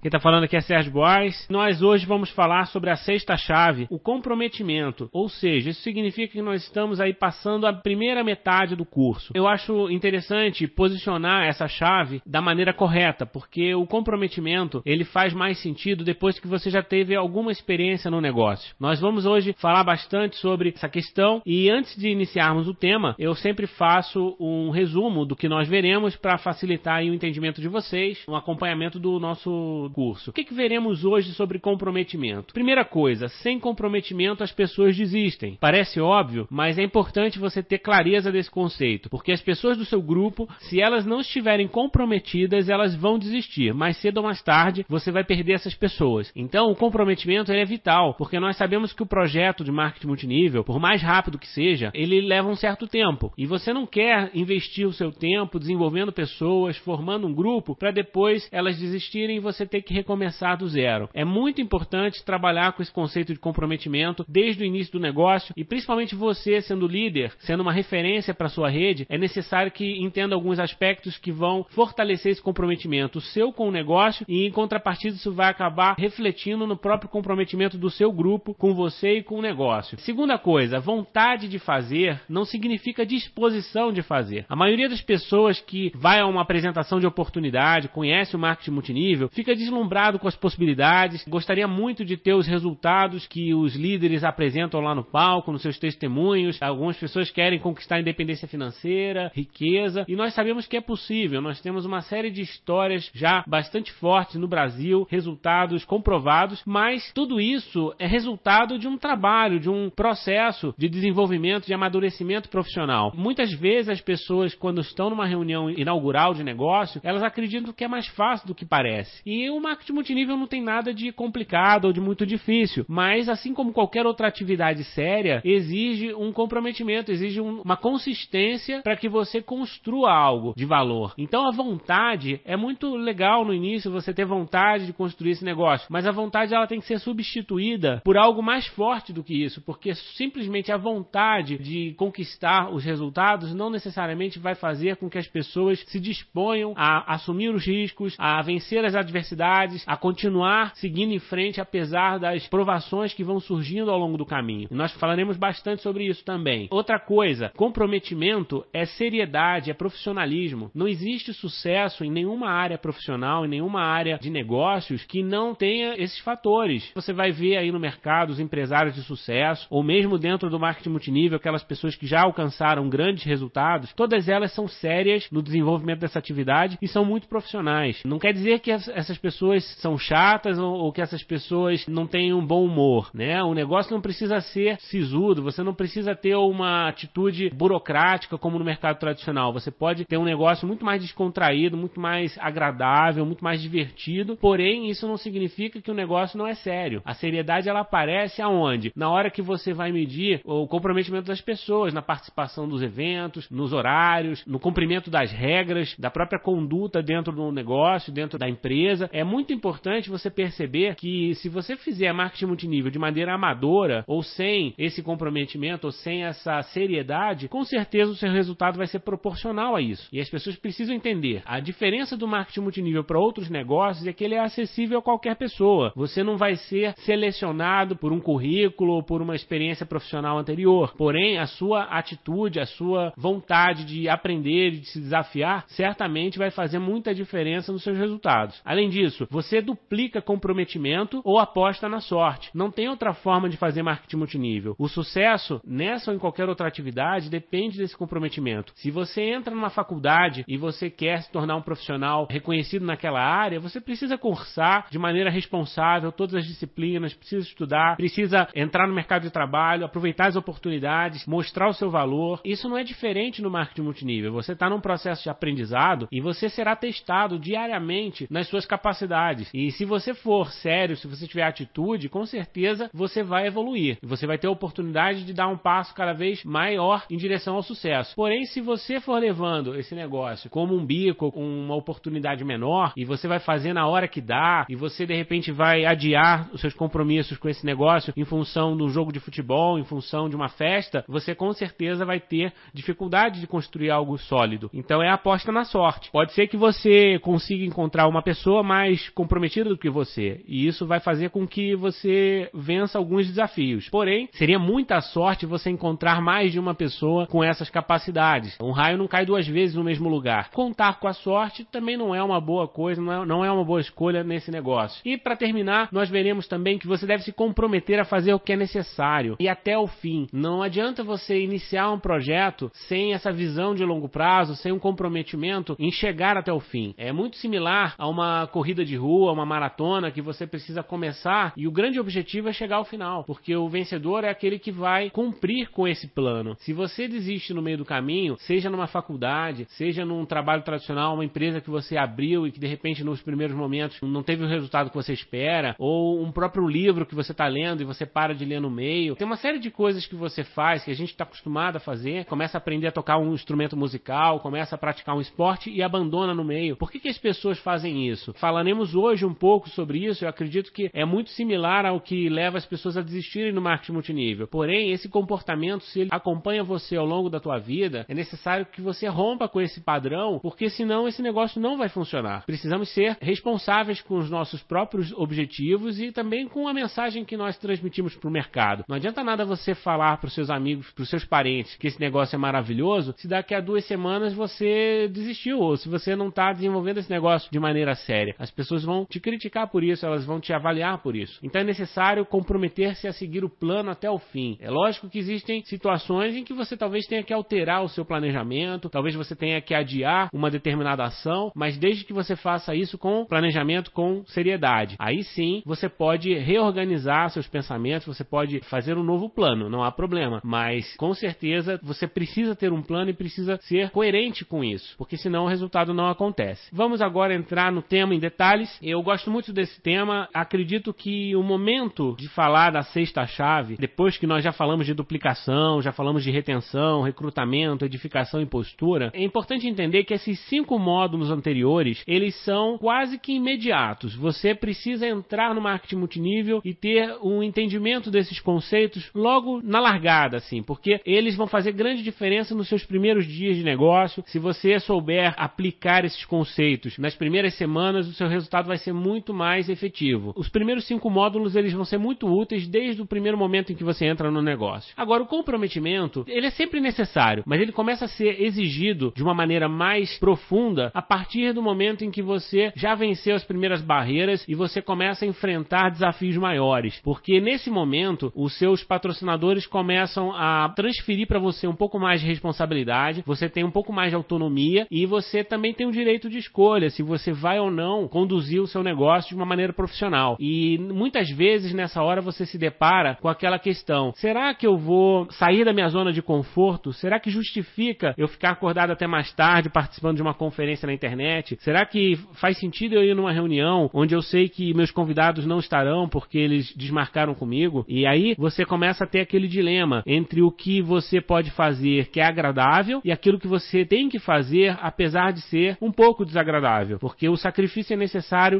Quem está falando aqui é Sérgio Boas. Nós hoje vamos falar sobre a sexta chave, o comprometimento. Ou seja, isso significa que nós estamos aí passando a primeira metade do curso. Eu acho interessante posicionar essa chave da maneira correta, porque o comprometimento ele faz mais sentido depois que você já teve alguma experiência no negócio. Nós vamos hoje falar bastante sobre essa questão e antes de iniciarmos o tema, eu sempre faço um resumo do que nós veremos para facilitar o entendimento de vocês, um acompanhamento do nosso curso. O que, que veremos hoje sobre comprometimento? Primeira coisa, sem comprometimento as pessoas desistem. Parece óbvio, mas é importante você ter clareza desse conceito, porque as pessoas do seu grupo, se elas não estiverem comprometidas, elas vão desistir. Mais cedo ou mais tarde, você vai perder essas pessoas. Então, o comprometimento é vital, porque nós sabemos que o projeto de marketing multinível, por mais rápido que seja, ele leva um certo tempo. E você não quer investir o seu tempo desenvolvendo pessoas, formando um grupo, para depois elas desistirem e você ter ter que recomeçar do zero. É muito importante trabalhar com esse conceito de comprometimento desde o início do negócio e principalmente você, sendo líder, sendo uma referência para sua rede, é necessário que entenda alguns aspectos que vão fortalecer esse comprometimento, seu com o negócio e em contrapartida isso vai acabar refletindo no próprio comprometimento do seu grupo com você e com o negócio. Segunda coisa, vontade de fazer não significa disposição de fazer. A maioria das pessoas que vai a uma apresentação de oportunidade, conhece o marketing multinível, fica deslumbrado com as possibilidades, gostaria muito de ter os resultados que os líderes apresentam lá no palco, nos seus testemunhos. Algumas pessoas querem conquistar independência financeira, riqueza, e nós sabemos que é possível. Nós temos uma série de histórias já bastante fortes no Brasil, resultados comprovados, mas tudo isso é resultado de um trabalho, de um processo de desenvolvimento, de amadurecimento profissional. Muitas vezes as pessoas, quando estão numa reunião inaugural de negócio, elas acreditam que é mais fácil do que parece. E o marketing multinível não tem nada de complicado ou de muito difícil, mas assim como qualquer outra atividade séria, exige um comprometimento, exige um, uma consistência para que você construa algo de valor. Então a vontade é muito legal no início você ter vontade de construir esse negócio, mas a vontade ela tem que ser substituída por algo mais forte do que isso, porque simplesmente a vontade de conquistar os resultados não necessariamente vai fazer com que as pessoas se disponham a assumir os riscos, a vencer as adversidades a continuar seguindo em frente apesar das provações que vão surgindo ao longo do caminho. nós falaremos bastante sobre isso também. Outra coisa, comprometimento é seriedade, é profissionalismo. Não existe sucesso em nenhuma área profissional, em nenhuma área de negócios que não tenha esses fatores. Você vai ver aí no mercado os empresários de sucesso, ou mesmo dentro do marketing multinível, aquelas pessoas que já alcançaram grandes resultados, todas elas são sérias no desenvolvimento dessa atividade e são muito profissionais. Não quer dizer que essas pessoas pessoas são chatas ou, ou, que essas pessoas não têm um bom humor, né? O negócio não precisa ser sisudo, você não precisa ter uma atitude burocrática como no mercado tradicional. Você pode ter um negócio muito mais descontraído, muito mais agradável, muito mais divertido. Porém, isso não significa que o negócio não é sério. A seriedade ela aparece aonde? Na hora que você vai medir o comprometimento das pessoas, na participação dos eventos, nos horários, no cumprimento das regras, da própria conduta dentro do negócio, dentro da empresa. É muito importante você perceber que se você fizer marketing multinível de maneira amadora, ou sem esse comprometimento, ou sem essa seriedade, com certeza o seu resultado vai ser proporcional a isso. E as pessoas precisam entender. A diferença do marketing multinível para outros negócios é que ele é acessível a qualquer pessoa. Você não vai ser selecionado por um currículo ou por uma experiência profissional anterior. Porém, a sua atitude, a sua vontade de aprender e de se desafiar, certamente vai fazer muita diferença nos seus resultados. Além disso, isso, você duplica comprometimento ou aposta na sorte. Não tem outra forma de fazer marketing multinível. O sucesso, nessa ou em qualquer outra atividade, depende desse comprometimento. Se você entra numa faculdade e você quer se tornar um profissional reconhecido naquela área, você precisa cursar de maneira responsável todas as disciplinas, precisa estudar, precisa entrar no mercado de trabalho, aproveitar as oportunidades, mostrar o seu valor. Isso não é diferente no marketing multinível. Você está num processo de aprendizado e você será testado diariamente nas suas capacidades capacidades. E se você for sério, se você tiver atitude, com certeza você vai evoluir. Você vai ter a oportunidade de dar um passo cada vez maior em direção ao sucesso. Porém, se você for levando esse negócio como um bico, uma oportunidade menor, e você vai fazer na hora que dá, e você de repente vai adiar os seus compromissos com esse negócio em função do jogo de futebol, em função de uma festa, você com certeza vai ter dificuldade de construir algo sólido. Então é aposta na sorte. Pode ser que você consiga encontrar uma pessoa mais mais comprometida do que você. E isso vai fazer com que você vença alguns desafios. Porém, seria muita sorte você encontrar mais de uma pessoa com essas capacidades. Um raio não cai duas vezes no mesmo lugar. Contar com a sorte também não é uma boa coisa, não é, não é uma boa escolha nesse negócio. E para terminar, nós veremos também que você deve se comprometer a fazer o que é necessário e até o fim. Não adianta você iniciar um projeto sem essa visão de longo prazo, sem um comprometimento em chegar até o fim. É muito similar a uma corrida de rua, uma maratona que você precisa começar e o grande objetivo é chegar ao final, porque o vencedor é aquele que vai cumprir com esse plano. Se você desiste no meio do caminho, seja numa faculdade, seja num trabalho tradicional, uma empresa que você abriu e que de repente nos primeiros momentos não teve o resultado que você espera, ou um próprio livro que você está lendo e você para de ler no meio, tem uma série de coisas que você faz que a gente está acostumado a fazer, começa a aprender a tocar um instrumento musical, começa a praticar um esporte e abandona no meio. Por que, que as pessoas fazem isso? Falaremos hoje um pouco sobre isso. Eu acredito que é muito similar ao que leva as pessoas a desistirem no marketing multinível. Porém, esse comportamento, se ele acompanha você ao longo da tua vida, é necessário que você rompa com esse padrão, porque senão esse negócio não vai funcionar. Precisamos ser responsáveis com os nossos próprios objetivos e também com a mensagem que nós transmitimos para o mercado. Não adianta nada você falar para os seus amigos, para os seus parentes que esse negócio é maravilhoso, se daqui a duas semanas você desistiu ou se você não está desenvolvendo esse negócio de maneira séria. As pessoas vão te criticar por isso, elas vão te avaliar por isso. Então é necessário comprometer-se a seguir o plano até o fim. É lógico que existem situações em que você talvez tenha que alterar o seu planejamento, talvez você tenha que adiar uma determinada ação, mas desde que você faça isso com planejamento, com seriedade. Aí sim você pode reorganizar seus pensamentos, você pode fazer um novo plano, não há problema. Mas com certeza você precisa ter um plano e precisa ser coerente com isso, porque senão o resultado não acontece. Vamos agora entrar no tema em detalhes. Eu gosto muito desse tema, acredito que o momento de falar da sexta chave, depois que nós já falamos de duplicação, já falamos de retenção, recrutamento, edificação e postura, é importante entender que esses cinco módulos anteriores, eles são quase que imediatos. Você precisa entrar no marketing multinível e ter um entendimento desses conceitos logo na largada, assim, porque eles vão fazer grande diferença nos seus primeiros dias de negócio. Se você souber aplicar esses conceitos nas primeiras semanas, o seu resultado vai ser muito mais efetivo. Os primeiros cinco módulos eles vão ser muito úteis desde o primeiro momento em que você entra no negócio. Agora, o comprometimento ele é sempre necessário, mas ele começa a ser exigido de uma maneira mais profunda a partir do momento em que você já venceu as primeiras barreiras e você começa a enfrentar desafios maiores, porque nesse momento os seus patrocinadores começam a transferir para você um pouco mais de responsabilidade, você tem um pouco mais de autonomia e você também tem o direito de escolha se você vai ou não conduzir o seu negócio de uma maneira profissional. E muitas vezes nessa hora você se depara com aquela questão: será que eu vou sair da minha zona de conforto? Será que justifica eu ficar acordado até mais tarde participando de uma conferência na internet? Será que faz sentido eu ir numa reunião onde eu sei que meus convidados não estarão porque eles desmarcaram comigo? E aí você começa a ter aquele dilema entre o que você pode fazer que é agradável e aquilo que você tem que fazer apesar de ser um pouco desagradável, porque o sacrifício é necessário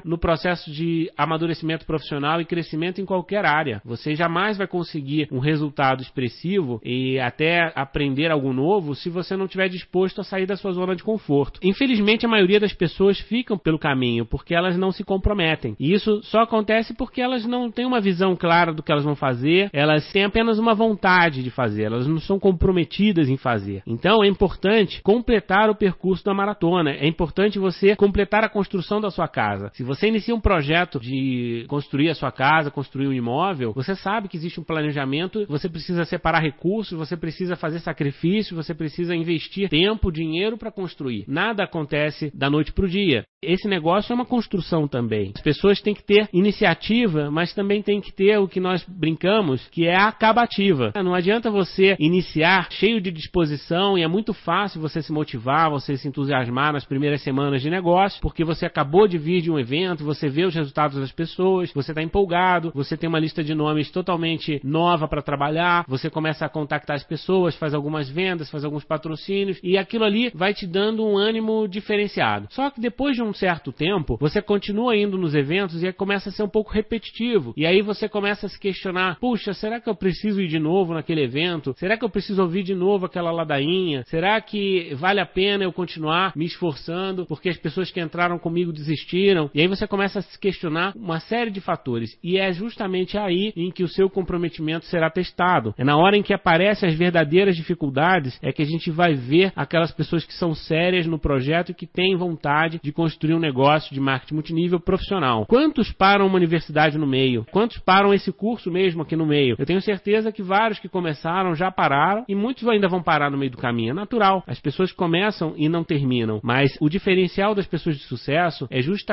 no processo de amadurecimento profissional e crescimento em qualquer área. Você jamais vai conseguir um resultado expressivo e até aprender algo novo se você não estiver disposto a sair da sua zona de conforto. Infelizmente, a maioria das pessoas ficam pelo caminho porque elas não se comprometem. E isso só acontece porque elas não têm uma visão clara do que elas vão fazer, elas têm apenas uma vontade de fazer, elas não são comprometidas em fazer. Então é importante completar o percurso da maratona, é importante você completar a construção da sua casa. Se você inicia um projeto de construir a sua casa, construir um imóvel, você sabe que existe um planejamento, você precisa separar recursos, você precisa fazer sacrifícios, você precisa investir tempo, dinheiro para construir. Nada acontece da noite para o dia. Esse negócio é uma construção também. As pessoas têm que ter iniciativa, mas também tem que ter o que nós brincamos, que é a acabativa. Não adianta você iniciar cheio de disposição e é muito fácil você se motivar, você se entusiasmar nas primeiras semanas de negócio, porque você acabou de vir de um evento, você vê os resultados das pessoas, você está empolgado, você tem uma lista de nomes totalmente nova para trabalhar, você começa a contactar as pessoas, faz algumas vendas, faz alguns patrocínios e aquilo ali vai te dando um ânimo diferenciado. Só que depois de um certo tempo, você continua indo nos eventos e começa a ser um pouco repetitivo. E aí você começa a se questionar: puxa, será que eu preciso ir de novo naquele evento? Será que eu preciso ouvir de novo aquela ladainha? Será que vale a pena eu continuar me esforçando porque as pessoas que entraram comigo desistiram? E aí você começa a se questionar uma série de fatores. E é justamente aí em que o seu comprometimento será testado. É na hora em que aparecem as verdadeiras dificuldades é que a gente vai ver aquelas pessoas que são sérias no projeto e que têm vontade de construir um negócio de marketing multinível profissional. Quantos param uma universidade no meio? Quantos param esse curso mesmo aqui no meio? Eu tenho certeza que vários que começaram já pararam e muitos ainda vão parar no meio do caminho. É natural. As pessoas começam e não terminam. Mas o diferencial das pessoas de sucesso é justamente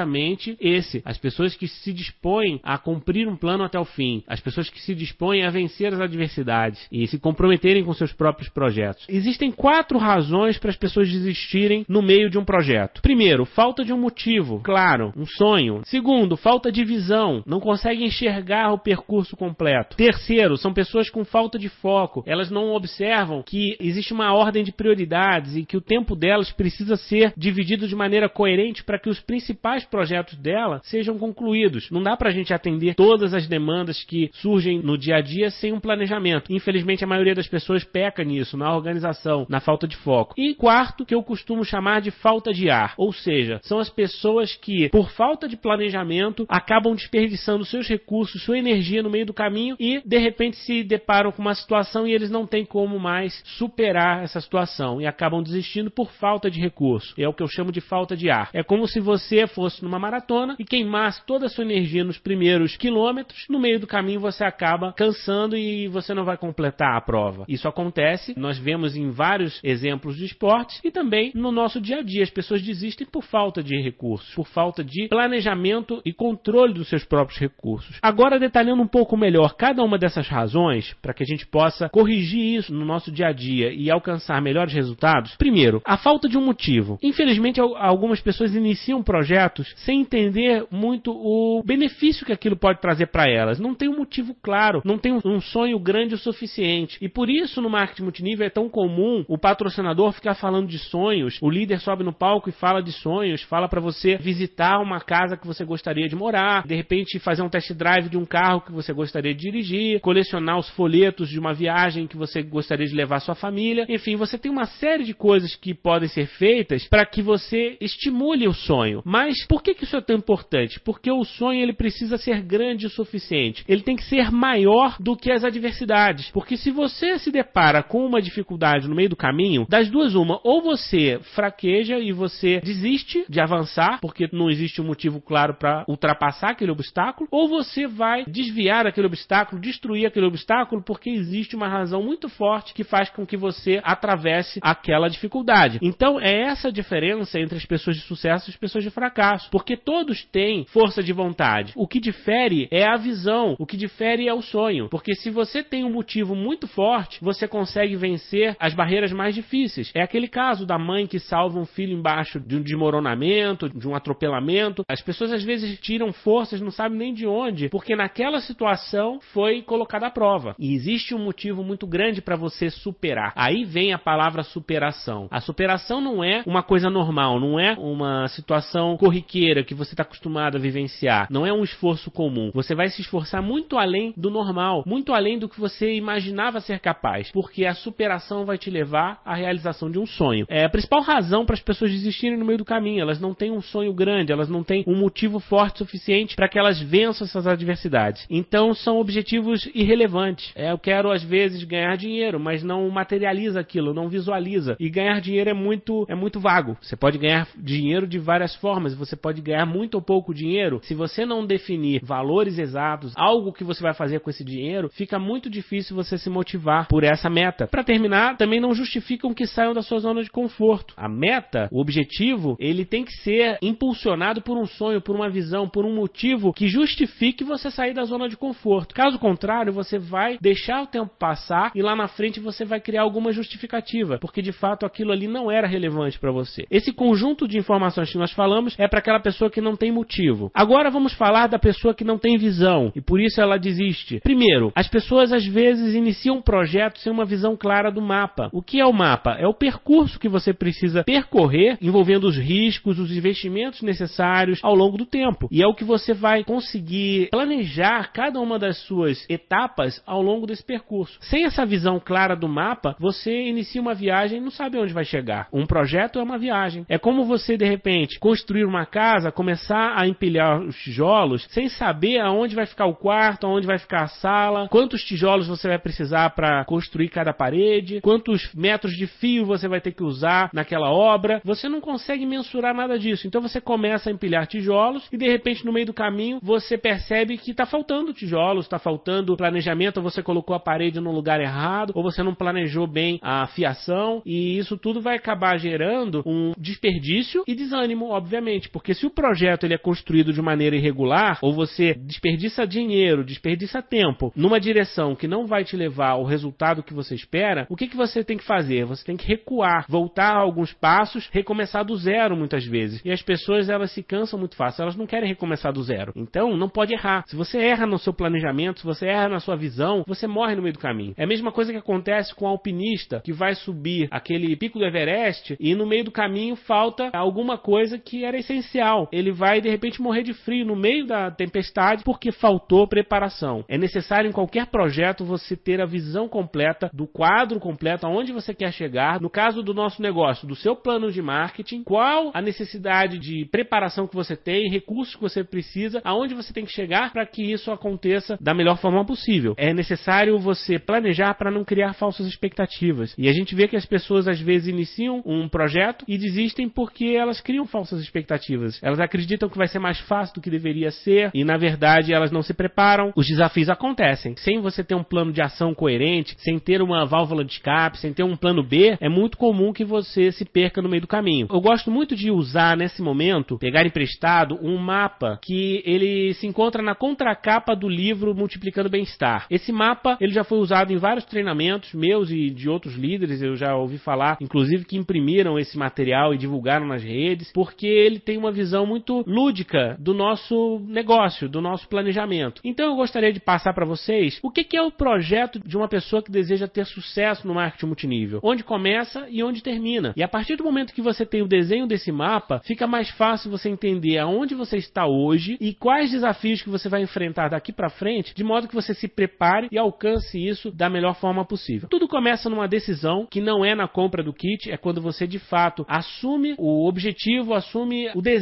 esse: as pessoas que se dispõem a cumprir um plano até o fim, as pessoas que se dispõem a vencer as adversidades e se comprometerem com seus próprios projetos. Existem quatro razões para as pessoas desistirem no meio de um projeto. Primeiro, falta de um motivo, claro, um sonho. Segundo, falta de visão, não conseguem enxergar o percurso completo. Terceiro, são pessoas com falta de foco, elas não observam que existe uma ordem de prioridades e que o tempo delas precisa ser dividido de maneira coerente para que os principais projetos dela sejam concluídos. Não dá para a gente atender todas as demandas que surgem no dia a dia sem um planejamento. Infelizmente, a maioria das pessoas peca nisso, na organização, na falta de foco. E quarto, que eu costumo chamar de falta de ar, ou seja, são as pessoas que, por falta de planejamento, acabam desperdiçando seus recursos, sua energia no meio do caminho e, de repente, se deparam com uma situação e eles não têm como mais superar essa situação e acabam desistindo por falta de recurso. É o que eu chamo de falta de ar. É como se você fosse numa maratona e queimasse toda a sua energia nos primeiros quilômetros, no meio do caminho você acaba cansando e você não vai completar a prova. Isso acontece, nós vemos em vários exemplos de esportes e também no nosso dia a dia. As pessoas desistem por falta de recursos, por falta de planejamento e controle dos seus próprios recursos. Agora, detalhando um pouco melhor cada uma dessas razões, para que a gente possa corrigir isso no nosso dia a dia e alcançar melhores resultados. Primeiro, a falta de um motivo. Infelizmente, algumas pessoas iniciam projetos sem entender muito o benefício que aquilo pode trazer para elas. Não tem um motivo claro, não tem um sonho grande o suficiente. E por isso, no marketing multinível, é tão comum o patrocinador ficar falando de sonhos, o líder sobe no palco e fala de sonhos, fala para você visitar uma casa que você gostaria de morar, de repente fazer um test drive de um carro que você gostaria de dirigir, colecionar os folhetos de uma viagem que você gostaria de levar sua família. Enfim, você tem uma série de coisas que podem ser feitas para que você estimule o sonho. Mas por que, que isso é tão importante? Porque o sonho ele precisa ser grande o suficiente. Ele tem que ser maior do que as adversidades. Porque se você se depara com uma dificuldade no meio do caminho, das duas uma, ou você fraqueja e você desiste de avançar, porque não existe um motivo claro para ultrapassar aquele obstáculo, ou você vai desviar aquele obstáculo, destruir aquele obstáculo, porque existe uma razão muito forte que faz com que você atravesse aquela dificuldade. Então é essa a diferença entre as pessoas de sucesso e as pessoas de fracasso, porque todos têm força de vontade. O que difere é a visão, o que difere é o sonho, porque se você tem um motivo muito forte, você consegue vencer as barreiras mais difíceis. É aquele caso da mãe que salva um filho embaixo de um desmoronamento, de um atropelamento. As pessoas às vezes tiram forças, não sabem nem de onde, porque naquela situação foi colocada à prova. E existe um motivo muito grande para você superar. Aí vem a palavra superação. A superação não é uma coisa normal, não é uma situação corriqueira que você está acostumado a vivenciar. Não é um esforço comum. Você vai se esforçar muito além do normal, muito além do que você imaginava ser capaz, porque a superação vai te levar à realização de um sonho. É a principal razão para as pessoas desistirem no meio do caminho. Elas não têm um sonho grande, elas não têm um motivo forte suficiente para que elas vençam essas adversidades. Então são objetivos irrelevantes. É, eu quero às vezes ganhar dinheiro, mas não materializa aquilo, não visualiza. E ganhar dinheiro é muito é muito vago. Você pode ganhar dinheiro de várias formas. Você pode ganhar muito ou pouco dinheiro. Se você não definir valores exatos, algo que você vai fazer com esse dinheiro, fica muito difícil você se motivar por essa meta. Para terminar, também não justificam que saiam da sua zona de conforto. A meta, o objetivo, ele tem que ser impulsionado por um sonho, por uma visão, por um motivo que justifique você sair da zona de conforto. Caso contrário, você vai deixar o tempo passar e lá na frente você vai criar alguma justificativa, porque de fato aquilo ali não era relevante para você. Esse conjunto de informações que nós falamos é para aquela pessoa que não tem motivo. Agora vamos falar da pessoa que não tem visão e por isso ela desiste. Primeiro, as pessoas às vezes iniciam um projeto sem uma visão clara do mapa. O que é o mapa? É o percurso que você precisa percorrer, envolvendo os riscos, os investimentos necessários ao longo do tempo. E é o que você vai conseguir planejar cada uma das suas etapas ao longo desse percurso. Sem essa visão clara do mapa, você inicia uma viagem e não sabe onde vai chegar. Um projeto é uma viagem. É como você, de repente, construir uma casa casa, começar a empilhar os tijolos sem saber aonde vai ficar o quarto, aonde vai ficar a sala, quantos tijolos você vai precisar para construir cada parede, quantos metros de fio você vai ter que usar naquela obra. Você não consegue mensurar nada disso. Então você começa a empilhar tijolos e de repente no meio do caminho você percebe que está faltando tijolos, está faltando planejamento, ou você colocou a parede no lugar errado, ou você não planejou bem a fiação e isso tudo vai acabar gerando um desperdício e desânimo, obviamente, porque se o projeto ele é construído de maneira irregular, ou você desperdiça dinheiro, desperdiça tempo numa direção que não vai te levar ao resultado que você espera, o que, que você tem que fazer? Você tem que recuar, voltar alguns passos, recomeçar do zero muitas vezes. E as pessoas elas se cansam muito fácil, elas não querem recomeçar do zero. Então, não pode errar. Se você erra no seu planejamento, se você erra na sua visão, você morre no meio do caminho. É a mesma coisa que acontece com o alpinista que vai subir aquele pico do Everest e no meio do caminho falta alguma coisa que era essencial. Ele vai de repente morrer de frio no meio da tempestade porque faltou preparação. É necessário em qualquer projeto você ter a visão completa do quadro completo, aonde você quer chegar. No caso do nosso negócio, do seu plano de marketing, qual a necessidade de preparação que você tem, recursos que você precisa, aonde você tem que chegar para que isso aconteça da melhor forma possível. É necessário você planejar para não criar falsas expectativas. E a gente vê que as pessoas às vezes iniciam um projeto e desistem porque elas criam falsas expectativas. Elas acreditam que vai ser mais fácil do que deveria ser e na verdade elas não se preparam. Os desafios acontecem. Sem você ter um plano de ação coerente, sem ter uma válvula de escape, sem ter um plano B, é muito comum que você se perca no meio do caminho. Eu gosto muito de usar nesse momento, pegar emprestado um mapa que ele se encontra na contracapa do livro Multiplicando Bem-Estar. Esse mapa ele já foi usado em vários treinamentos meus e de outros líderes, eu já ouvi falar, inclusive que imprimiram esse material e divulgaram nas redes, porque ele tem uma visão muito lúdica do nosso negócio, do nosso planejamento. Então eu gostaria de passar para vocês o que é o projeto de uma pessoa que deseja ter sucesso no marketing multinível, onde começa e onde termina. E a partir do momento que você tem o desenho desse mapa, fica mais fácil você entender aonde você está hoje e quais desafios que você vai enfrentar daqui para frente, de modo que você se prepare e alcance isso da melhor forma possível. Tudo começa numa decisão que não é na compra do kit, é quando você de fato assume o objetivo, assume o desejo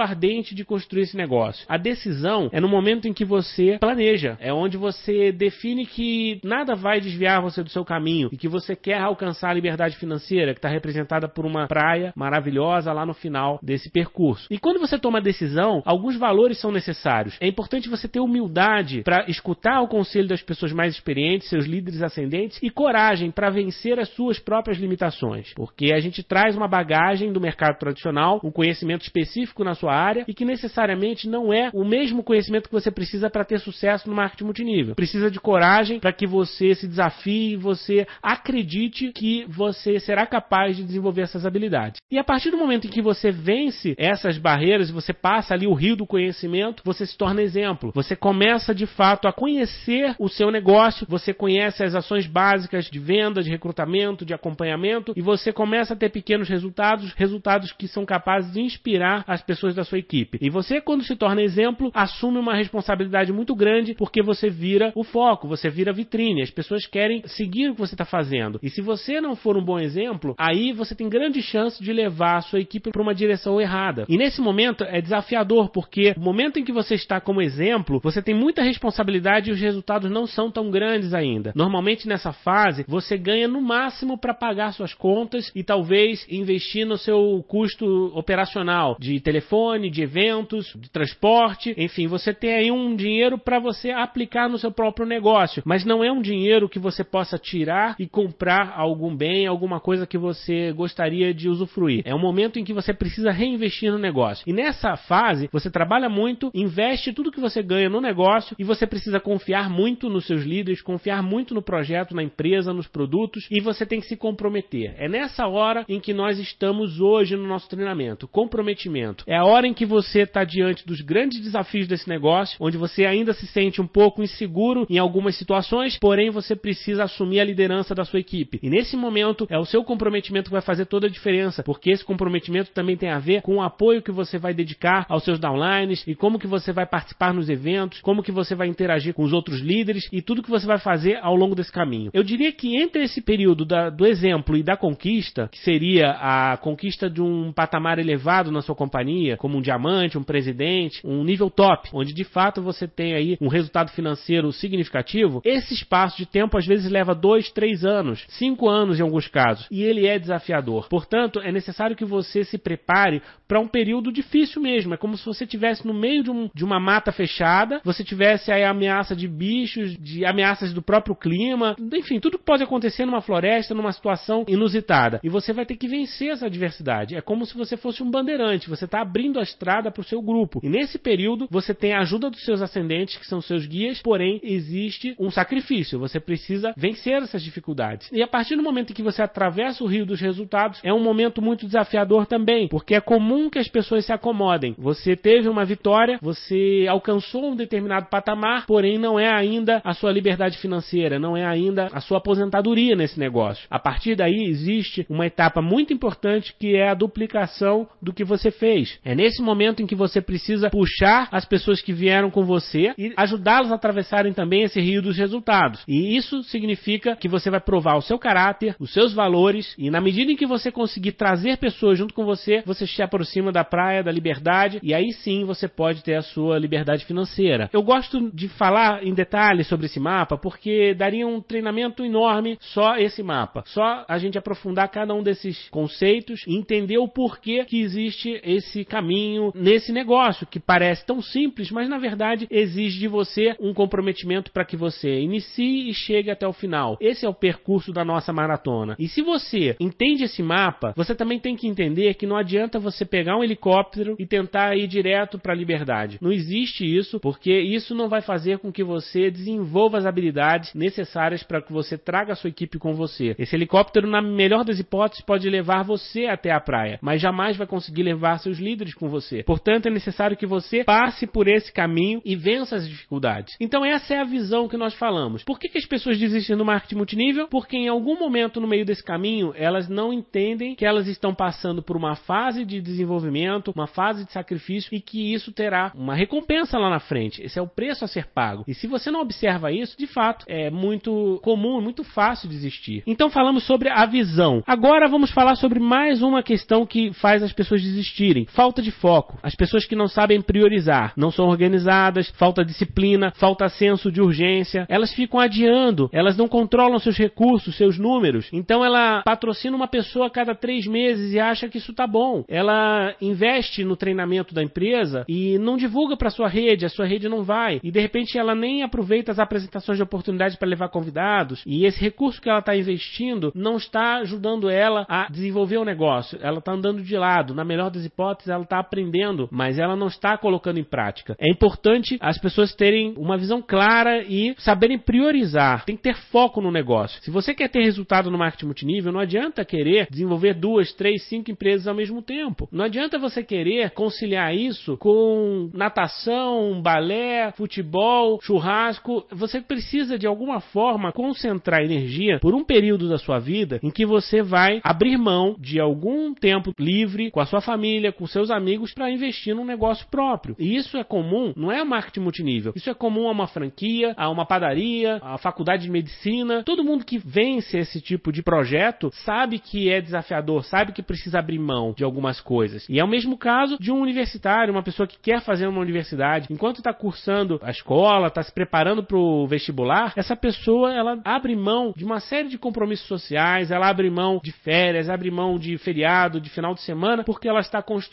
ardente de construir esse negócio. A decisão é no momento em que você planeja, é onde você define que nada vai desviar você do seu caminho e que você quer alcançar a liberdade financeira, que está representada por uma praia maravilhosa lá no final desse percurso. E quando você toma a decisão, alguns valores são necessários. É importante você ter humildade para escutar o conselho das pessoas mais experientes, seus líderes ascendentes, e coragem para vencer as suas próprias limitações. Porque a gente traz uma bagagem do mercado tradicional, um conhecimento específico na sua área e que necessariamente não é o mesmo conhecimento que você precisa para ter sucesso no marketing multinível. Precisa de coragem para que você se desafie você acredite que você será capaz de desenvolver essas habilidades. E a partir do momento em que você vence essas barreiras, você passa ali o rio do conhecimento, você se torna exemplo. Você começa de fato a conhecer o seu negócio, você conhece as ações básicas de venda, de recrutamento, de acompanhamento e você começa a ter pequenos resultados, resultados que são capazes de inspirar as pessoas da sua equipe. E você, quando se torna exemplo, assume uma responsabilidade muito grande porque você vira o foco, você vira a vitrine. As pessoas querem seguir o que você está fazendo. E se você não for um bom exemplo, aí você tem grande chance de levar a sua equipe para uma direção errada. E nesse momento é desafiador porque no momento em que você está como exemplo, você tem muita responsabilidade e os resultados não são tão grandes ainda. Normalmente nessa fase, você ganha no máximo para pagar suas contas e talvez investir no seu custo operacional de telefone, de eventos, de transporte, enfim, você tem aí um dinheiro para você aplicar no seu próprio negócio, mas não é um dinheiro que você possa tirar e comprar algum bem, alguma coisa que você gostaria de usufruir. É um momento em que você precisa reinvestir no negócio. E nessa fase, você trabalha muito, investe tudo que você ganha no negócio e você precisa confiar muito nos seus líderes, confiar muito no projeto, na empresa, nos produtos e você tem que se comprometer. É nessa hora em que nós estamos hoje no nosso treinamento. Comprometimento. É a hora em que você está diante dos grandes desafios desse negócio, onde você ainda se sente um pouco inseguro em algumas situações, porém você precisa assumir a liderança da sua equipe. E nesse momento é o seu comprometimento que vai fazer toda a diferença, porque esse comprometimento também tem a ver com o apoio que você vai dedicar aos seus downlines e como que você vai participar nos eventos, como que você vai interagir com os outros líderes e tudo que você vai fazer ao longo desse caminho. Eu diria que entre esse período da, do exemplo e da conquista, que seria a conquista de um patamar elevado na sua companhia, como um diamante, um presidente, um nível top, onde de fato você tem aí um resultado financeiro significativo, esse espaço de tempo às vezes leva dois, três anos, cinco anos em alguns casos, e ele é desafiador. Portanto, é necessário que você se prepare para um período difícil mesmo. É como se você estivesse no meio de, um, de uma mata fechada, você tivesse aí a ameaça de bichos, de ameaças do próprio clima, enfim, tudo que pode acontecer numa floresta, numa situação inusitada. E você vai ter que vencer essa adversidade. É como se você fosse um bandeirante, você está abrindo a estrada para o seu grupo. E nesse período, você tem a ajuda dos seus ascendentes, que são seus guias, porém existe um sacrifício. Você precisa vencer essas dificuldades. E a partir do momento em que você atravessa o rio dos resultados, é um momento muito desafiador também, porque é comum que as pessoas se acomodem. Você teve uma vitória, você alcançou um determinado patamar, porém não é ainda a sua liberdade financeira, não é ainda a sua aposentadoria nesse negócio. A partir daí existe uma etapa muito importante que é a duplicação do que você fez. É nesse momento em que você precisa puxar as pessoas que vieram com você e ajudá-los a atravessarem também esse rio dos resultados. E isso significa que você vai provar o seu caráter, os seus valores e na medida em que você conseguir trazer pessoas junto com você, você se aproxima da praia da liberdade e aí sim você pode ter a sua liberdade financeira. Eu gosto de falar em detalhes sobre esse mapa porque daria um treinamento enorme só esse mapa. Só a gente aprofundar cada um desses conceitos e entender o porquê que existe esse caminho nesse negócio que parece tão simples, mas na verdade exige de você um comprometimento para que você inicie e chegue até o final. Esse é o percurso da nossa maratona. E se você entende esse mapa, você também tem que entender que não adianta você pegar um helicóptero e tentar ir direto para a liberdade. Não existe isso, porque isso não vai fazer com que você desenvolva as habilidades necessárias para que você traga a sua equipe com você. Esse helicóptero, na melhor das hipóteses, pode levar você até a praia, mas jamais vai conseguir levar seus líderes com você. Portanto, é necessário que você passe por esse caminho e vença as dificuldades. Então, essa é a visão que nós falamos. Por que, que as pessoas desistem do marketing multinível? Porque em algum momento no meio desse caminho, elas não entendem que elas estão passando por uma fase de desenvolvimento, uma fase de sacrifício e que isso terá uma recompensa lá na frente. Esse é o preço a ser pago. E se você não observa isso, de fato, é muito comum, muito fácil desistir. Então falamos sobre a visão. Agora vamos falar sobre mais uma questão que faz as pessoas desistirem: falta de foco. As pessoas que não sabem priorizar, não são organizadas, falta disciplina, falta senso de urgência, elas ficam adiando, elas não controlam seus recursos, seus números. Então ela patrocina uma pessoa a cada três meses e acha que isso tá bom. Ela investe no treinamento da empresa e não divulga para sua rede, a sua rede não vai. E de repente ela nem aproveita as apresentações de oportunidade para levar convidados. E esse recurso que ela está investindo não está ajudando ela a desenvolver o negócio. Ela está andando de lado. Na melhor das hipóteses, ela está aprendendo, mas ela não está colocando em prática. É importante as pessoas terem uma visão clara e saberem priorizar. Tem que ter foco no negócio. Se você quer ter resultado no marketing multinível, não adianta querer desenvolver duas, três, cinco empresas ao mesmo tempo. Não adianta você querer conciliar isso com natação, balé, futebol, churrasco. Você precisa de alguma forma concentrar energia por um período da sua vida em que você vai abrir mão de algum tempo livre com a sua família, com seus amigos para investir num negócio próprio. E isso é comum, não é marketing multinível. Isso é comum a uma franquia, a uma padaria, a faculdade de medicina. Todo mundo que vence esse tipo de projeto sabe que é desafiador, sabe que precisa abrir mão de algumas coisas. E é o mesmo caso de um universitário, uma pessoa que quer fazer uma universidade, enquanto está cursando a escola, está se preparando para o vestibular, essa pessoa ela abre mão de uma série de compromissos sociais, ela abre mão de férias, abre mão de feriado, de final de semana, porque ela está construindo.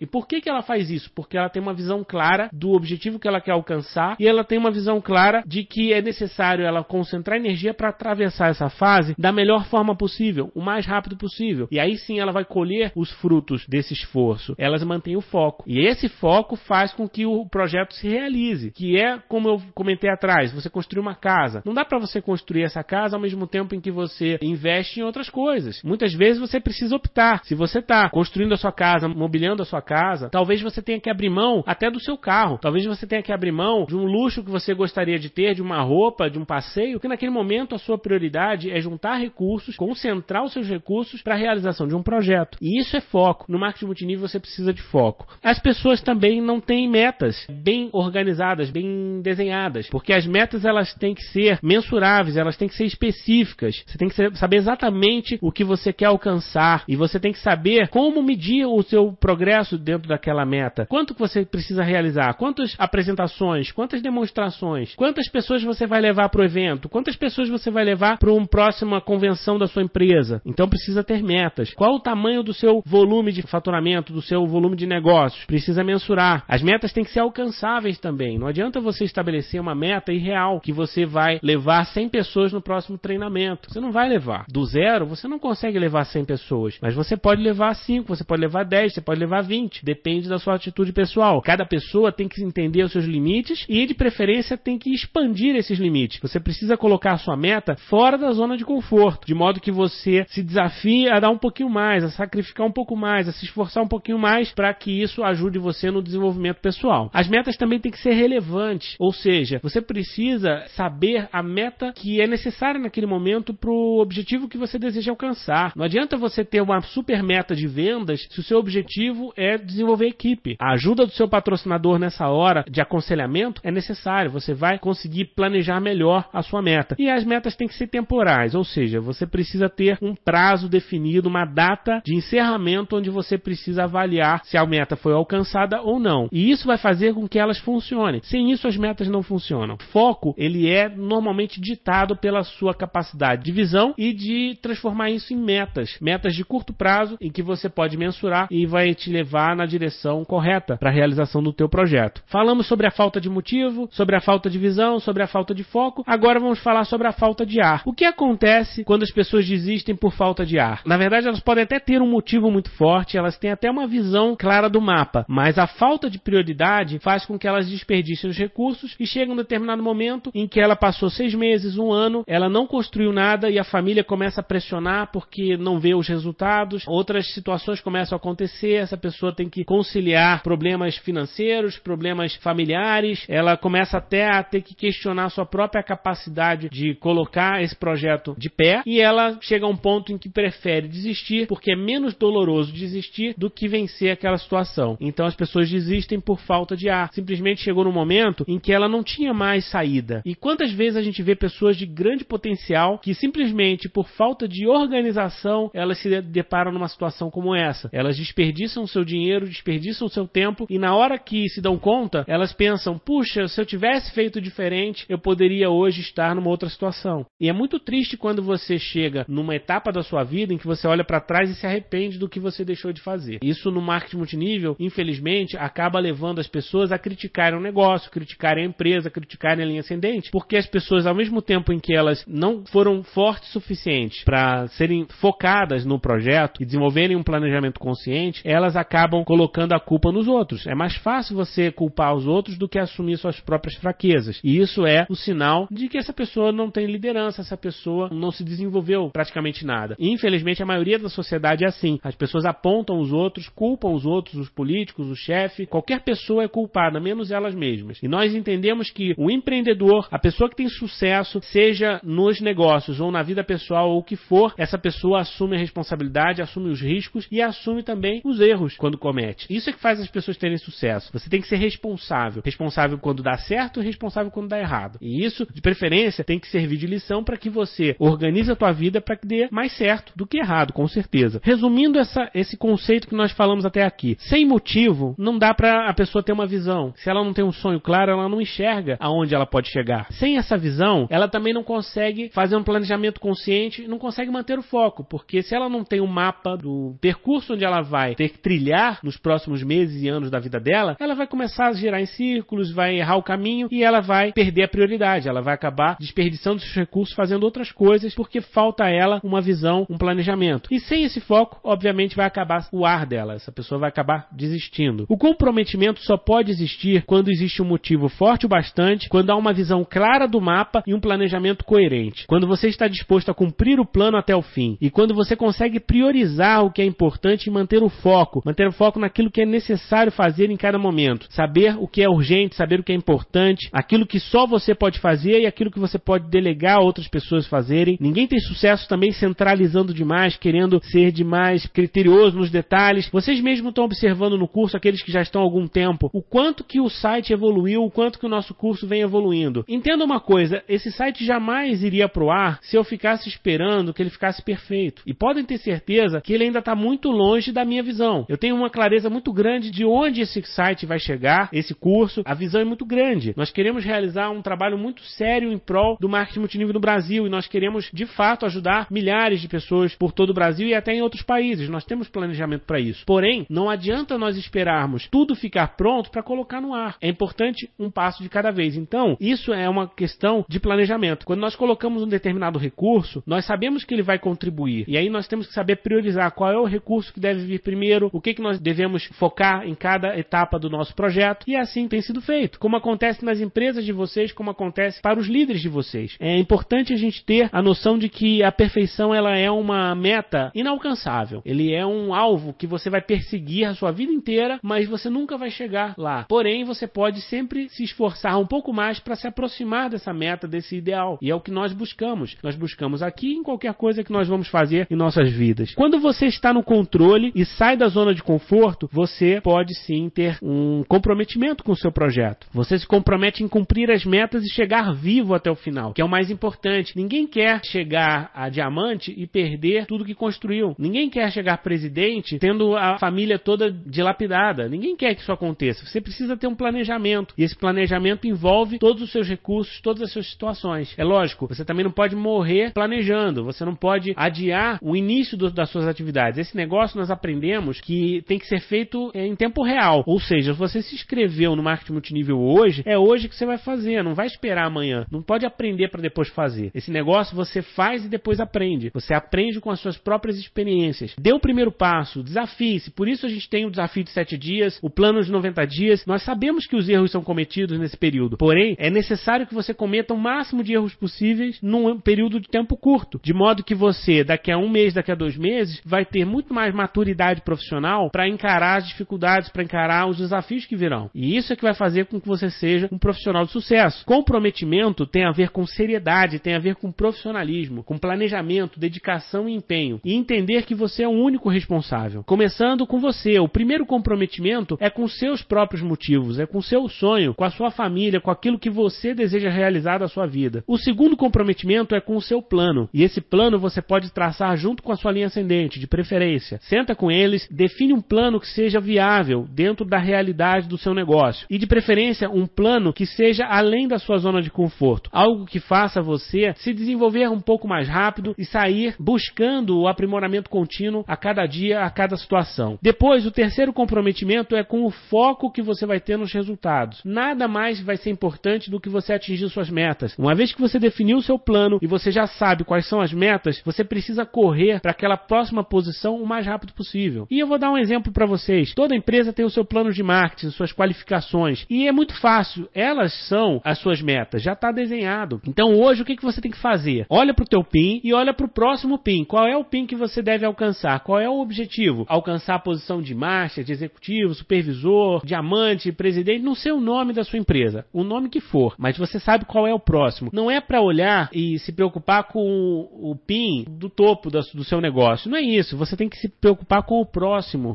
E por que, que ela faz isso? Porque ela tem uma visão clara do objetivo que ela quer alcançar e ela tem uma visão clara de que é necessário ela concentrar energia para atravessar essa fase da melhor forma possível, o mais rápido possível. E aí sim ela vai colher os frutos desse esforço. Elas mantêm o foco. E esse foco faz com que o projeto se realize, que é como eu comentei atrás, você construir uma casa. Não dá para você construir essa casa ao mesmo tempo em que você investe em outras coisas. Muitas vezes você precisa optar. Se você está construindo a sua casa, mobiliando a sua casa, talvez você tenha que abrir mão até do seu carro. Talvez você tenha que abrir mão de um luxo que você gostaria de ter, de uma roupa, de um passeio, porque naquele momento a sua prioridade é juntar recursos, concentrar os seus recursos para a realização de um projeto. E isso é foco. No marketing multinível você precisa de foco. As pessoas também não têm metas bem organizadas, bem desenhadas, porque as metas elas têm que ser mensuráveis, elas têm que ser específicas. Você tem que saber exatamente o que você quer alcançar e você tem que saber como medir o seu progresso dentro daquela meta. Quanto que você precisa realizar? Quantas apresentações? Quantas demonstrações? Quantas pessoas você vai levar para o evento? Quantas pessoas você vai levar para uma próxima convenção da sua empresa? Então precisa ter metas. Qual o tamanho do seu volume de faturamento, do seu volume de negócios? Precisa mensurar. As metas têm que ser alcançáveis também. Não adianta você estabelecer uma meta irreal que você vai levar 100 pessoas no próximo treinamento. Você não vai levar. Do zero, você não consegue levar 100 pessoas, mas você pode levar 5, você pode levar 10, você pode levar 20. Depende da sua atitude pessoal. Cada pessoa tem que entender os seus limites e, de preferência, tem que expandir esses limites. Você precisa colocar a sua meta fora da zona de conforto, de modo que você se desafie a dar um pouquinho mais, a sacrificar um pouco mais, a se esforçar um pouquinho mais para que isso ajude você no desenvolvimento pessoal. As metas também têm que ser relevantes, ou seja, você precisa saber a meta que é necessária naquele momento para o objetivo que você deseja alcançar. Não adianta você ter uma super meta de vendas se o seu objetivo é desenvolver equipe. A ajuda do seu patrocinador nessa hora de aconselhamento é necessário. Você vai conseguir planejar melhor a sua meta. E as metas têm que ser temporais, ou seja, você precisa ter um prazo definido, uma data de encerramento onde você precisa avaliar se a meta foi alcançada ou não. E isso vai fazer com que elas funcionem. Sem isso as metas não funcionam. Foco, ele é normalmente ditado pela sua capacidade de visão e de transformar isso em metas, metas de curto prazo em que você pode mensurar e vai te levar na direção correta para a realização do teu projeto. Falamos sobre a falta de motivo, sobre a falta de visão, sobre a falta de foco. Agora vamos falar sobre a falta de ar. O que acontece quando as pessoas desistem por falta de ar? Na verdade, elas podem até ter um motivo muito forte, elas têm até uma visão clara do mapa, mas a falta de prioridade faz com que elas desperdicem os recursos e chega um determinado momento em que ela passou seis meses, um ano, ela não construiu nada e a família começa a pressionar porque não vê os resultados, outras situações começam a acontecer, essa pessoa tem que conciliar problemas financeiros, problemas familiares, ela começa até a ter que questionar sua própria capacidade de colocar esse projeto de pé e ela chega a um ponto em que prefere desistir porque é menos doloroso desistir do que vencer aquela situação. Então as pessoas desistem por falta de ar. Simplesmente chegou no momento em que ela não tinha mais saída. E quantas vezes a gente vê pessoas de grande potencial que simplesmente por falta de organização elas se deparam numa situação como essa? Elas desperdiçam o seu dinheiro, desperdiçam seu tempo e na hora que se dão conta, elas pensam: puxa, se eu tivesse feito diferente, eu poderia hoje estar numa outra situação. E é muito triste quando você chega numa etapa da sua vida em que você olha para trás e se arrepende do que você deixou de fazer. Isso no marketing multinível, infelizmente, acaba levando as pessoas a criticarem o negócio, criticarem a empresa, criticarem a linha ascendente, porque as pessoas, ao mesmo tempo em que elas não foram fortes o suficiente para serem focadas no projeto e desenvolverem um planejamento consciente, elas acabam colocando a culpa nos outros. É mais fácil você culpar os outros do que assumir suas próprias fraquezas. E isso é o sinal de que essa pessoa não tem liderança, essa pessoa não se desenvolveu praticamente nada. E, infelizmente, a maioria da sociedade é assim. As pessoas apontam os outros, culpam os outros, os políticos, o chefe. Qualquer pessoa é culpada, menos elas mesmas. E nós entendemos que o empreendedor, a pessoa que tem sucesso, seja nos negócios ou na vida pessoal ou o que for, essa pessoa assume a responsabilidade, assume os riscos e assume também os erros quando comete. Isso é que faz as pessoas terem sucesso. Você tem que ser responsável. Responsável quando dá certo responsável quando dá errado. E isso, de preferência, tem que servir de lição para que você organize a tua vida para que dê mais certo do que errado, com certeza. Resumindo essa, esse conceito que nós falamos até aqui. Sem motivo, não dá para a pessoa ter uma visão. Se ela não tem um sonho claro, ela não enxerga aonde ela pode chegar. Sem essa visão, ela também não consegue fazer um planejamento consciente, não consegue manter o foco, porque se ela não tem um mapa do percurso onde ela vai ter que trilhar nos próximos meses e anos da vida dela, ela vai começar a girar em círculos, vai errar o caminho e ela vai perder a prioridade. Ela vai acabar desperdiçando seus recursos fazendo outras coisas porque falta a ela uma visão, um planejamento. E sem esse foco, obviamente vai acabar o ar dela. Essa pessoa vai acabar desistindo. O comprometimento só pode existir quando existe um motivo forte o bastante, quando há uma visão clara do mapa e um planejamento coerente. Quando você está disposto a cumprir o plano até o fim e quando você consegue priorizar o que é importante e manter o foco, manter o foco naquilo que é necessário fazer em cada momento, saber o que é urgente, saber o que é importante, aquilo que só você pode fazer e aquilo que você pode delegar a outras pessoas fazerem. Ninguém tem sucesso também centralizando demais, querendo ser demais criterioso nos detalhes. Vocês mesmos estão observando no curso, aqueles que já estão há algum tempo, o quanto que o site evoluiu, o quanto que o nosso curso vem evoluindo. Entenda uma coisa, esse site jamais iria pro ar se eu ficasse esperando que ele ficasse perfeito. E podem ter certeza que ele ainda está muito longe da minha visão visão. Eu tenho uma clareza muito grande de onde esse site vai chegar, esse curso. A visão é muito grande. Nós queremos realizar um trabalho muito sério em prol do marketing multinível no Brasil e nós queremos, de fato, ajudar milhares de pessoas por todo o Brasil e até em outros países. Nós temos planejamento para isso. Porém, não adianta nós esperarmos tudo ficar pronto para colocar no ar. É importante um passo de cada vez. Então, isso é uma questão de planejamento. Quando nós colocamos um determinado recurso, nós sabemos que ele vai contribuir. E aí nós temos que saber priorizar qual é o recurso que deve vir primeiro, o que, que nós devemos focar em cada etapa do nosso projeto. E assim tem sido feito. Como acontece nas empresas de vocês, como acontece para os líderes de vocês. É importante a gente ter a noção de que a perfeição ela é uma meta inalcançável. Ele é um alvo que você vai perseguir a sua vida inteira, mas você nunca vai chegar lá. Porém, você pode sempre se esforçar um pouco mais para se aproximar dessa meta, desse ideal. E é o que nós buscamos. Nós buscamos aqui em qualquer coisa que nós vamos fazer em nossas vidas. Quando você está no controle e sai da zona de conforto, você pode sim ter um comprometimento com o seu projeto. Você se compromete em cumprir as metas e chegar vivo até o final, que é o mais importante. Ninguém quer chegar a diamante e perder tudo que construiu. Ninguém quer chegar presidente tendo a família toda dilapidada. Ninguém quer que isso aconteça. Você precisa ter um planejamento. E esse planejamento envolve todos os seus recursos, todas as suas situações. É lógico, você também não pode morrer planejando. Você não pode adiar o início do, das suas atividades. Esse negócio nós aprendemos que tem que ser feito em tempo real. Ou seja, se você se inscreveu no marketing multinível hoje, é hoje que você vai fazer. Não vai esperar amanhã. Não pode aprender para depois fazer. Esse negócio você faz e depois aprende. Você aprende com as suas próprias experiências. Dê o primeiro passo, desafie-se. Por isso a gente tem o desafio de 7 dias, o plano de 90 dias. Nós sabemos que os erros são cometidos nesse período. Porém, é necessário que você cometa o máximo de erros possíveis num período de tempo curto. De modo que você, daqui a um mês, daqui a dois meses, vai ter muito mais maturidade profissional para encarar as dificuldades, para encarar os desafios que virão. E isso é que vai fazer com que você seja um profissional de sucesso. Comprometimento tem a ver com seriedade, tem a ver com profissionalismo, com planejamento, dedicação e empenho. E entender que você é o único responsável. Começando com você. O primeiro comprometimento é com seus próprios motivos, é com seu sonho, com a sua família, com aquilo que você deseja realizar da sua vida. O segundo comprometimento é com o seu plano. E esse plano você pode traçar junto com a sua linha ascendente, de preferência. Senta com eles, define um plano que seja viável dentro da realidade do seu negócio. E de preferência, um plano que seja além da sua zona de conforto. Algo que faça você se desenvolver um pouco mais rápido e sair buscando o aprimoramento contínuo a cada dia, a cada situação. Depois, o terceiro comprometimento é com o foco que você vai ter nos resultados. Nada mais vai ser importante do que você atingir suas metas. Uma vez que você definiu o seu plano e você já sabe quais são as metas, você precisa correr para aquela próxima posição o mais rápido possível. E eu vou dar um exemplo para vocês. Toda empresa tem o seu plano de marketing, suas qualificações, e é muito fácil. Elas são as suas metas, já está desenhado. Então hoje o que, que você tem que fazer? Olha para o teu PIN e olha para o próximo PIN. Qual é o PIN que você deve alcançar? Qual é o objetivo? Alcançar a posição de master, de executivo, supervisor, diamante, presidente, não sei o nome da sua empresa, o nome que for, mas você sabe qual é o próximo. Não é para olhar e se preocupar com o PIN do topo do seu negócio. Não é isso. Você tem que se preocupar com o próximo,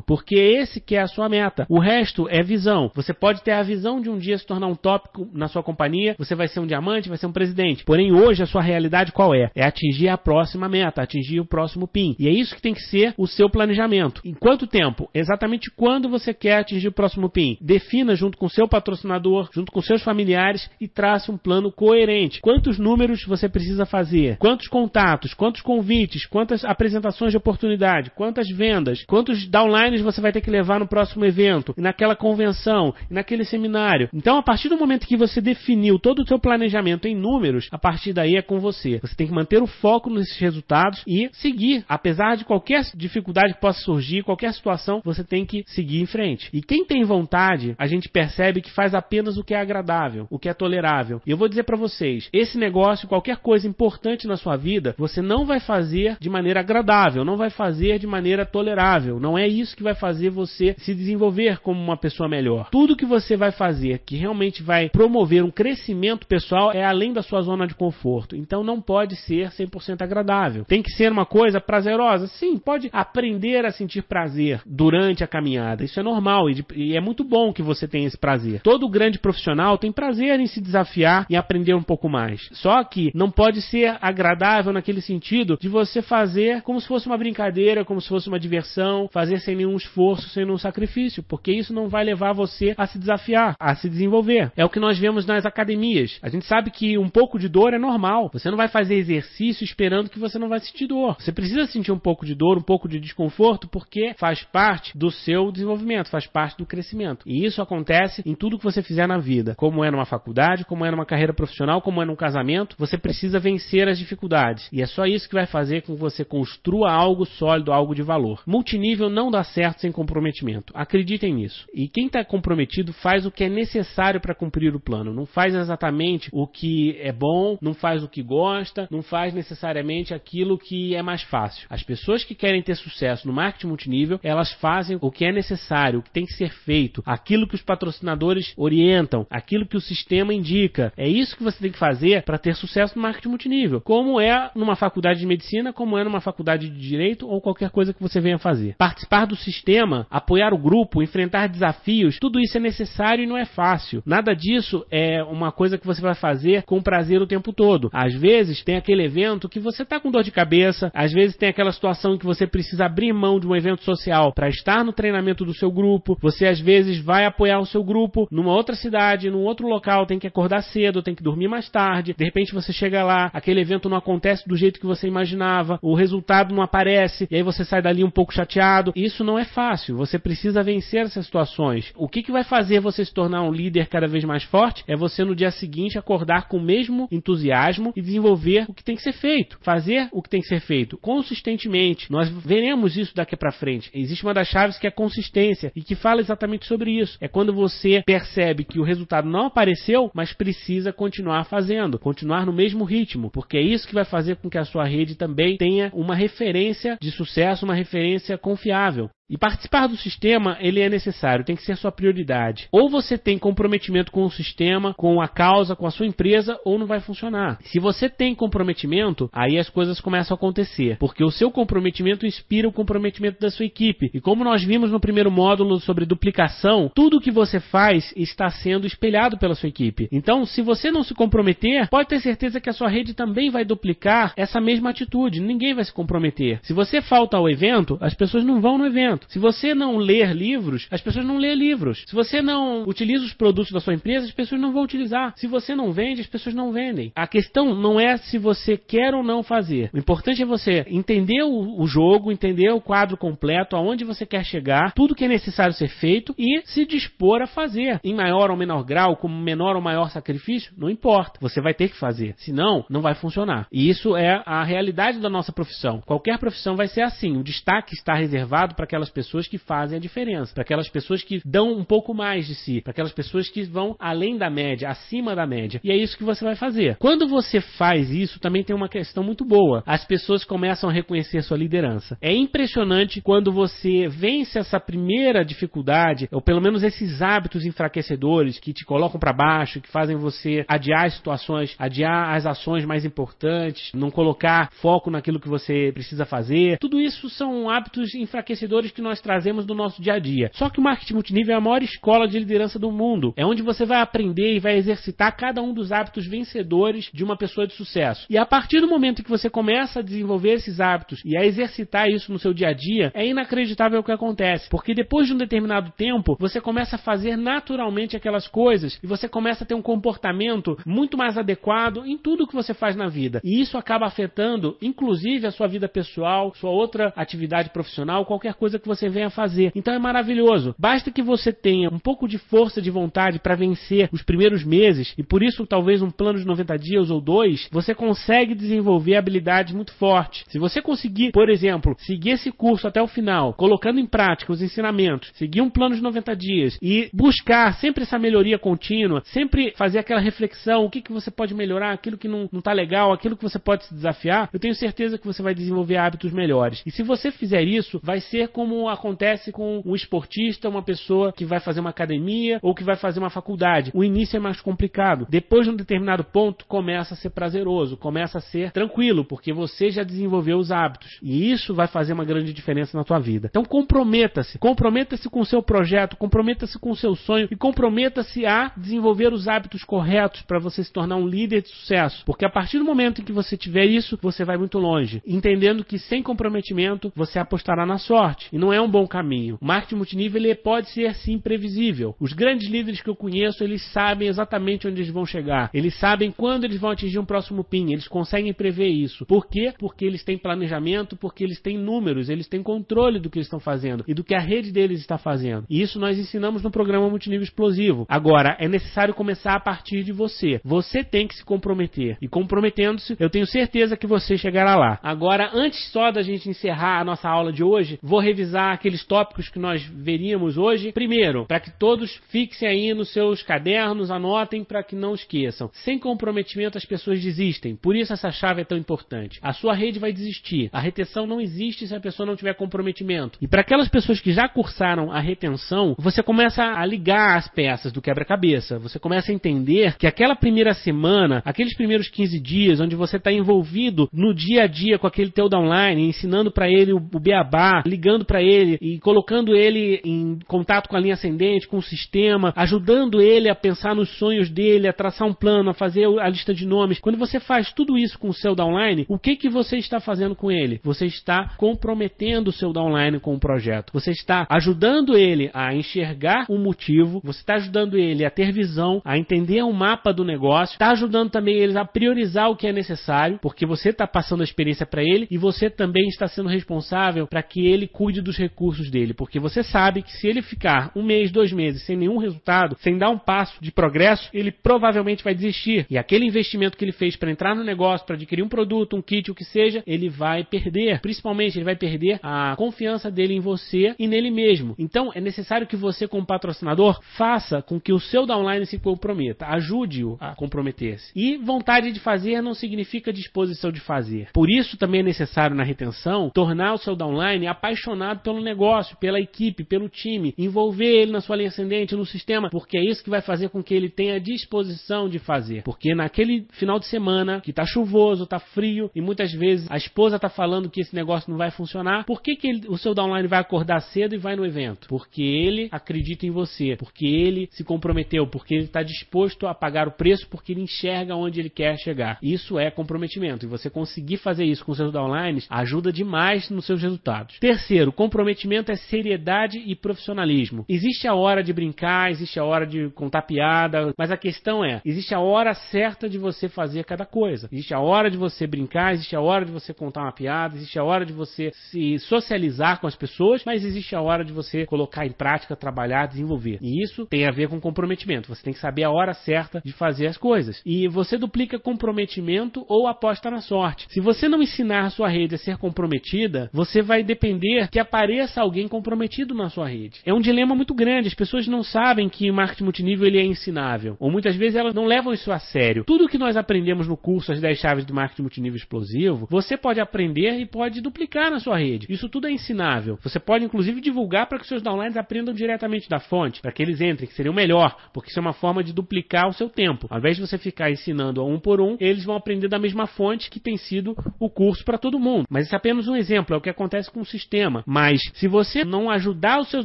porque esse que é a sua meta. O resto é visão. Você pode ter a visão de um dia se tornar um tópico na sua companhia, você vai ser um diamante, vai ser um presidente. Porém, hoje a sua realidade qual é? É atingir a próxima meta, atingir o próximo PIN. E é isso que tem que ser o seu planejamento. Em quanto tempo? Exatamente quando você quer atingir o próximo PIN. Defina junto com seu patrocinador, junto com seus familiares e trace um plano coerente. Quantos números você precisa fazer? Quantos contatos? Quantos convites? Quantas apresentações de oportunidade? Quantas vendas? Quantos downlines você vai ter que levar no próximo evento? E naquela convenção? E naquele seminário? Então, a partir do momento que você definiu todo o seu planejamento em números, a partir daí é com você. Você tem que manter o foco nesses resultados e seguir. Apesar de qualquer dificuldade que possa surgir, qualquer situação, você tem que seguir em frente. E quem tem vontade, a gente percebe que faz apenas o que é agradável, o que é tolerável. E eu vou dizer para vocês, esse negócio, qualquer coisa importante na sua vida, você não vai fazer de maneira agradável, não vai fazer de maneira tolerável. Não é isso que vai fazer você se desenvolver como uma pessoa melhor. Tudo que você vai fazer que realmente vai promover um crescimento pessoal é além da sua zona de conforto. Então não pode ser 100% agradável. Tem que ser uma coisa prazerosa? Sim, pode aprender a sentir prazer durante a caminhada. Isso é normal e, e é muito bom que você tenha esse prazer. Todo grande profissional tem prazer em se desafiar e aprender um pouco mais. Só que não pode ser agradável naquele sentido de você fazer como se fosse uma brincadeira, como se fosse uma diversão, fazer fazer sem nenhum esforço, sem nenhum sacrifício, porque isso não vai levar você a se desafiar, a se desenvolver. É o que nós vemos nas academias. A gente sabe que um pouco de dor é normal. Você não vai fazer exercício esperando que você não vai sentir dor. Você precisa sentir um pouco de dor, um pouco de desconforto, porque faz parte do seu desenvolvimento, faz parte do crescimento. E isso acontece em tudo que você fizer na vida, como é numa faculdade, como é numa carreira profissional, como é num casamento. Você precisa vencer as dificuldades. E é só isso que vai fazer com que você construa algo sólido, algo de valor. Multinível não dá certo sem comprometimento. Acreditem nisso. E quem está comprometido faz o que é necessário para cumprir o plano. Não faz exatamente o que é bom, não faz o que gosta, não faz necessariamente aquilo que é mais fácil. As pessoas que querem ter sucesso no marketing multinível, elas fazem o que é necessário, o que tem que ser feito, aquilo que os patrocinadores orientam, aquilo que o sistema indica. É isso que você tem que fazer para ter sucesso no marketing multinível. Como é numa faculdade de medicina, como é numa faculdade de direito ou qualquer coisa que você venha fazer. Participar do sistema, apoiar o grupo, enfrentar desafios, tudo isso é necessário e não é fácil. Nada disso é uma coisa que você vai fazer com prazer o tempo todo. Às vezes tem aquele evento que você está com dor de cabeça, às vezes tem aquela situação em que você precisa abrir mão de um evento social para estar no treinamento do seu grupo. Você às vezes vai apoiar o seu grupo numa outra cidade, num outro local, tem que acordar cedo, tem que dormir mais tarde. De repente você chega lá, aquele evento não acontece do jeito que você imaginava, o resultado não aparece, e aí você sai dali um pouco chateado. Isso não é fácil. Você precisa vencer essas situações. O que, que vai fazer você se tornar um líder cada vez mais forte é você no dia seguinte acordar com o mesmo entusiasmo e desenvolver o que tem que ser feito. Fazer o que tem que ser feito consistentemente. Nós veremos isso daqui para frente. Existe uma das chaves que é consistência e que fala exatamente sobre isso. É quando você percebe que o resultado não apareceu, mas precisa continuar fazendo, continuar no mesmo ritmo, porque é isso que vai fazer com que a sua rede também tenha uma referência de sucesso, uma referência confiável insuportável. E participar do sistema, ele é necessário, tem que ser sua prioridade. Ou você tem comprometimento com o sistema, com a causa, com a sua empresa, ou não vai funcionar. Se você tem comprometimento, aí as coisas começam a acontecer, porque o seu comprometimento inspira o comprometimento da sua equipe. E como nós vimos no primeiro módulo sobre duplicação, tudo que você faz está sendo espelhado pela sua equipe. Então, se você não se comprometer, pode ter certeza que a sua rede também vai duplicar essa mesma atitude. Ninguém vai se comprometer. Se você falta ao evento, as pessoas não vão no evento. Se você não ler livros, as pessoas não lêem livros. Se você não utiliza os produtos da sua empresa, as pessoas não vão utilizar. Se você não vende, as pessoas não vendem. A questão não é se você quer ou não fazer. O importante é você entender o, o jogo, entender o quadro completo, aonde você quer chegar, tudo que é necessário ser feito e se dispor a fazer. Em maior ou menor grau, com menor ou maior sacrifício, não importa. Você vai ter que fazer. Senão, não vai funcionar. E isso é a realidade da nossa profissão. Qualquer profissão vai ser assim. O destaque está reservado para aquelas pessoas que fazem a diferença, para aquelas pessoas que dão um pouco mais de si, para aquelas pessoas que vão além da média, acima da média. E é isso que você vai fazer. Quando você faz isso, também tem uma questão muito boa. As pessoas começam a reconhecer sua liderança. É impressionante quando você vence essa primeira dificuldade, ou pelo menos esses hábitos enfraquecedores que te colocam para baixo, que fazem você adiar as situações, adiar as ações mais importantes, não colocar foco naquilo que você precisa fazer. Tudo isso são hábitos enfraquecedores que nós trazemos do nosso dia a dia. Só que o marketing multinível é a maior escola de liderança do mundo. É onde você vai aprender e vai exercitar cada um dos hábitos vencedores de uma pessoa de sucesso. E a partir do momento que você começa a desenvolver esses hábitos e a exercitar isso no seu dia a dia, é inacreditável o que acontece. Porque depois de um determinado tempo, você começa a fazer naturalmente aquelas coisas e você começa a ter um comportamento muito mais adequado em tudo que você faz na vida. E isso acaba afetando, inclusive, a sua vida pessoal, sua outra atividade profissional, qualquer coisa que você você venha fazer. Então é maravilhoso. Basta que você tenha um pouco de força de vontade para vencer os primeiros meses, e por isso talvez um plano de 90 dias ou dois, você consegue desenvolver habilidades muito fortes. Se você conseguir, por exemplo, seguir esse curso até o final, colocando em prática os ensinamentos, seguir um plano de 90 dias e buscar sempre essa melhoria contínua, sempre fazer aquela reflexão, o que, que você pode melhorar, aquilo que não está legal, aquilo que você pode se desafiar, eu tenho certeza que você vai desenvolver hábitos melhores. E se você fizer isso, vai ser como acontece com um esportista, uma pessoa que vai fazer uma academia ou que vai fazer uma faculdade. O início é mais complicado. Depois de um determinado ponto, começa a ser prazeroso, começa a ser tranquilo, porque você já desenvolveu os hábitos. E isso vai fazer uma grande diferença na tua vida. Então comprometa-se. Comprometa-se com o seu projeto, comprometa-se com o seu sonho e comprometa-se a desenvolver os hábitos corretos para você se tornar um líder de sucesso. Porque a partir do momento em que você tiver isso, você vai muito longe. Entendendo que sem comprometimento, você apostará na sorte. E não não é um bom caminho. O marketing multinível ele pode ser sim previsível. Os grandes líderes que eu conheço, eles sabem exatamente onde eles vão chegar. Eles sabem quando eles vão atingir um próximo PIN. Eles conseguem prever isso. Por quê? Porque eles têm planejamento, porque eles têm números, eles têm controle do que eles estão fazendo e do que a rede deles está fazendo. E isso nós ensinamos no programa Multinível Explosivo. Agora, é necessário começar a partir de você. Você tem que se comprometer. E comprometendo-se, eu tenho certeza que você chegará lá. Agora, antes só da gente encerrar a nossa aula de hoje, vou revisar aqueles tópicos que nós veríamos hoje. Primeiro, para que todos fixem aí nos seus cadernos, anotem para que não esqueçam. Sem comprometimento as pessoas desistem. Por isso essa chave é tão importante. A sua rede vai desistir. A retenção não existe se a pessoa não tiver comprometimento. E para aquelas pessoas que já cursaram a retenção, você começa a ligar as peças do quebra-cabeça. Você começa a entender que aquela primeira semana, aqueles primeiros 15 dias, onde você está envolvido no dia a dia com aquele teu downline, ensinando para ele o beabá, ligando para ele e colocando ele em contato com a linha ascendente, com o sistema, ajudando ele a pensar nos sonhos dele, a traçar um plano, a fazer a lista de nomes. Quando você faz tudo isso com o seu downline, o que que você está fazendo com ele? Você está comprometendo o seu downline com o projeto. Você está ajudando ele a enxergar o motivo, você está ajudando ele a ter visão, a entender o mapa do negócio, está ajudando também eles a priorizar o que é necessário, porque você está passando a experiência para ele e você também está sendo responsável para que ele cuide dos recursos dele, porque você sabe que se ele ficar um mês, dois meses sem nenhum resultado, sem dar um passo de progresso, ele provavelmente vai desistir. E aquele investimento que ele fez para entrar no negócio, para adquirir um produto, um kit, o que seja, ele vai perder. Principalmente, ele vai perder a confiança dele em você e nele mesmo. Então, é necessário que você, como patrocinador, faça com que o seu downline se comprometa. Ajude-o a comprometer-se. E vontade de fazer não significa disposição de fazer. Por isso, também é necessário na retenção tornar o seu downline apaixonado pelo negócio, pela equipe, pelo time, envolver ele na sua linha ascendente, no sistema, porque é isso que vai fazer com que ele tenha disposição de fazer. Porque naquele final de semana que tá chuvoso, tá frio e muitas vezes a esposa tá falando que esse negócio não vai funcionar, por que, que ele, o seu downline vai acordar cedo e vai no evento? Porque ele acredita em você, porque ele se comprometeu, porque ele está disposto a pagar o preço, porque ele enxerga onde ele quer chegar. Isso é comprometimento e você conseguir fazer isso com seus downlines ajuda demais nos seus resultados. Terceiro, comprometimento é seriedade e profissionalismo. Existe a hora de brincar, existe a hora de contar piada, mas a questão é, existe a hora certa de você fazer cada coisa. Existe a hora de você brincar, existe a hora de você contar uma piada, existe a hora de você se socializar com as pessoas, mas existe a hora de você colocar em prática, trabalhar, desenvolver. E isso tem a ver com comprometimento. Você tem que saber a hora certa de fazer as coisas. E você duplica comprometimento ou aposta na sorte. Se você não ensinar a sua rede a ser comprometida, você vai depender que apareça alguém comprometido na sua rede. É um dilema muito grande. As pessoas não sabem que o marketing multinível ele é ensinável. Ou muitas vezes elas não levam isso a sério. Tudo que nós aprendemos no curso As 10 Chaves do Marketing Multinível Explosivo, você pode aprender e pode duplicar na sua rede. Isso tudo é ensinável. Você pode inclusive divulgar para que seus downlines aprendam diretamente da fonte, para que eles entrem, que seria o melhor, porque isso é uma forma de duplicar o seu tempo. Ao invés de você ficar ensinando a um por um, eles vão aprender da mesma fonte que tem sido o curso para todo mundo. Mas isso é apenas um exemplo, é o que acontece com o sistema. Mas se você não ajudar os seus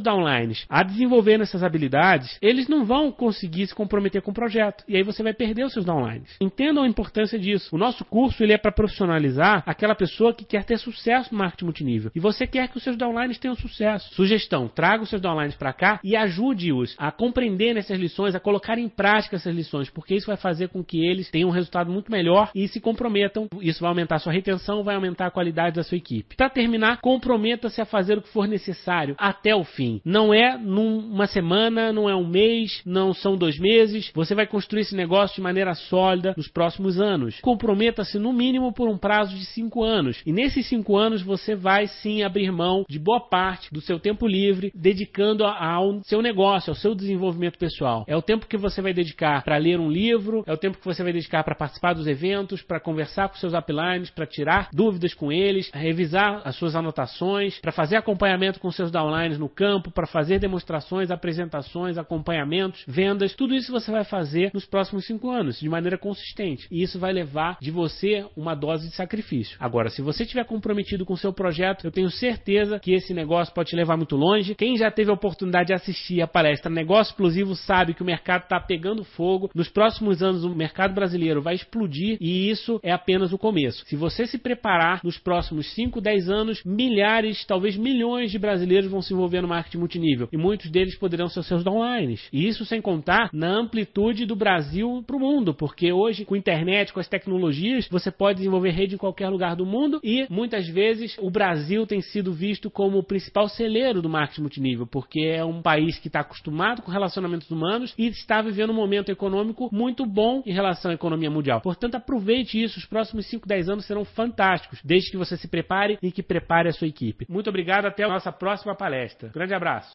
downlines a desenvolver essas habilidades, eles não vão conseguir se comprometer com o projeto. E aí você vai perder os seus downlines. Entendam a importância disso. O nosso curso ele é para profissionalizar aquela pessoa que quer ter sucesso no marketing multinível. E você quer que os seus downlines tenham sucesso. Sugestão: traga os seus downlines para cá e ajude-os a compreender essas lições, a colocar em prática essas lições, porque isso vai fazer com que eles tenham um resultado muito melhor e se comprometam. Isso vai aumentar a sua retenção, vai aumentar a qualidade da sua equipe. Para terminar, comprometa-se a fazer o que for necessário até o fim. Não é numa semana, não é um mês, não são dois meses. Você vai construir esse negócio de maneira sólida nos próximos anos. Comprometa-se no mínimo por um prazo de cinco anos. E nesses cinco anos você vai sim abrir mão de boa parte do seu tempo livre, dedicando ao seu negócio, ao seu desenvolvimento pessoal. É o tempo que você vai dedicar para ler um livro, é o tempo que você vai dedicar para participar dos eventos, para conversar com seus uplines, para tirar dúvidas com eles, revisar as suas anotações, para fazer acompanhamento com seus downlines no campo, para fazer demonstrações, apresentações, acompanhamentos, vendas. Tudo isso você vai fazer nos próximos cinco anos, de maneira consistente. E isso vai levar de você uma dose de sacrifício. Agora, se você estiver comprometido com seu projeto, eu tenho certeza que esse negócio pode te levar muito longe. Quem já teve a oportunidade de assistir a palestra Negócio Explosivo sabe que o mercado está pegando fogo. Nos próximos anos, o mercado brasileiro vai explodir e isso é apenas o começo. Se você se preparar nos próximos 5, 10 anos, milhares, talvez milhões de brasileiros vão se envolver no marketing multinível. E muitos deles poderão ser seus online. E isso sem contar na amplitude do Brasil para o mundo, porque hoje com a internet, com as tecnologias, você pode desenvolver rede em qualquer lugar do mundo. E muitas vezes o Brasil tem sido visto como o principal celeiro do marketing multinível, porque é um país que está acostumado com relacionamentos humanos e está vivendo um momento econômico muito bom em relação à economia mundial. Portanto, aproveite isso, os próximos 5, 10 anos serão fantásticos, desde que você se prepare e que prepare a sua equipe. Muito obrigado, até a nossa próxima palestra. Grande abraço.